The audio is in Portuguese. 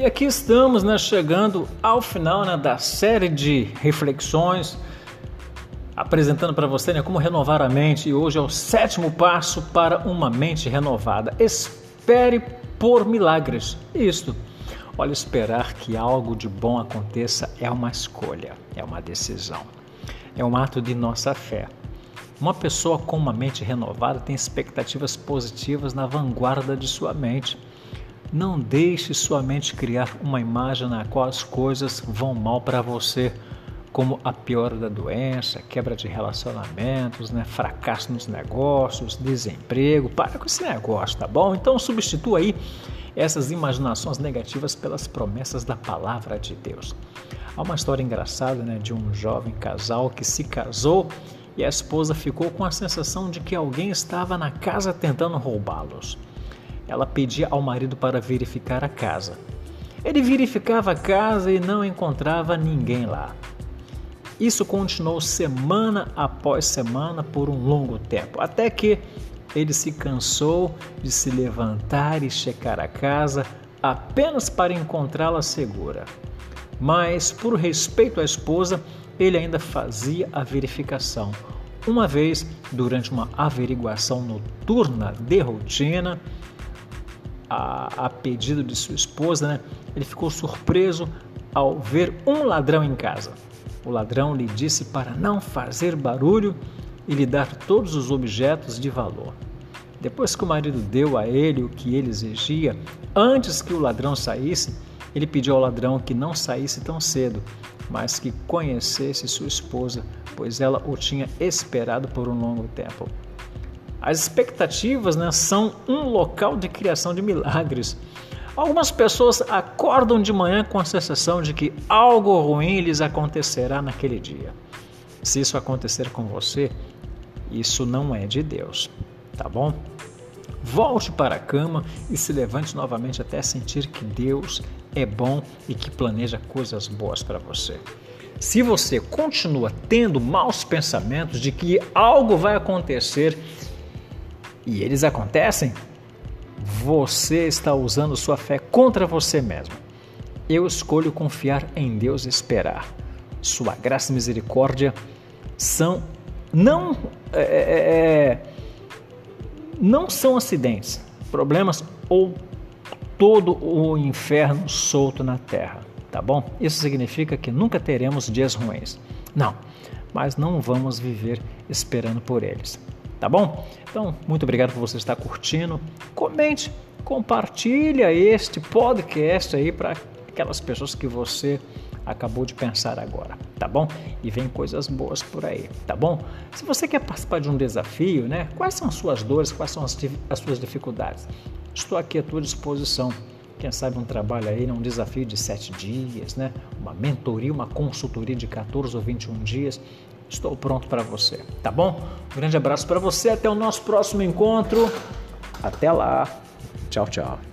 E aqui estamos, né, chegando ao final né, da série de reflexões, apresentando para você né, como renovar a mente. E hoje é o sétimo passo para uma mente renovada. Espere por milagres. Isto. Olha, esperar que algo de bom aconteça é uma escolha, é uma decisão, é um ato de nossa fé. Uma pessoa com uma mente renovada tem expectativas positivas na vanguarda de sua mente não deixe sua mente criar uma imagem na qual as coisas vão mal para você, como a piora da doença, quebra de relacionamentos, né? fracasso nos negócios, desemprego. Para com esse negócio, tá bom? Então substitua aí essas imaginações negativas pelas promessas da palavra de Deus. Há uma história engraçada né, de um jovem casal que se casou e a esposa ficou com a sensação de que alguém estava na casa tentando roubá-los ela pedia ao marido para verificar a casa. Ele verificava a casa e não encontrava ninguém lá. Isso continuou semana após semana por um longo tempo, até que ele se cansou de se levantar e checar a casa apenas para encontrá-la segura. Mas, por respeito à esposa, ele ainda fazia a verificação. Uma vez, durante uma averiguação noturna de rotina, a, a pedido de sua esposa, né, ele ficou surpreso ao ver um ladrão em casa. O ladrão lhe disse para não fazer barulho e lhe dar todos os objetos de valor. Depois que o marido deu a ele o que ele exigia, antes que o ladrão saísse, ele pediu ao ladrão que não saísse tão cedo, mas que conhecesse sua esposa, pois ela o tinha esperado por um longo tempo. As expectativas né, são um local de criação de milagres. Algumas pessoas acordam de manhã com a sensação de que algo ruim lhes acontecerá naquele dia. Se isso acontecer com você, isso não é de Deus, tá bom? Volte para a cama e se levante novamente até sentir que Deus é bom e que planeja coisas boas para você. Se você continua tendo maus pensamentos de que algo vai acontecer e eles acontecem, você está usando sua fé contra você mesmo. Eu escolho confiar em Deus e esperar. Sua graça e misericórdia são não é, é, é, não são acidentes, problemas ou todo o inferno solto na terra, tá bom? Isso significa que nunca teremos dias ruins. Não, mas não vamos viver esperando por eles tá bom? Então, muito obrigado por você estar curtindo. Comente, compartilha este podcast aí para aquelas pessoas que você acabou de pensar agora, tá bom? E vem coisas boas por aí, tá bom? Se você quer participar de um desafio, né? Quais são as suas dores, quais são as, as suas dificuldades? Estou aqui à tua disposição. Quem sabe um trabalho aí, um desafio de sete dias, né? Uma mentoria, uma consultoria de 14 ou 21 dias estou pronto para você, tá bom? Um grande abraço para você, até o nosso próximo encontro. Até lá. Tchau, tchau.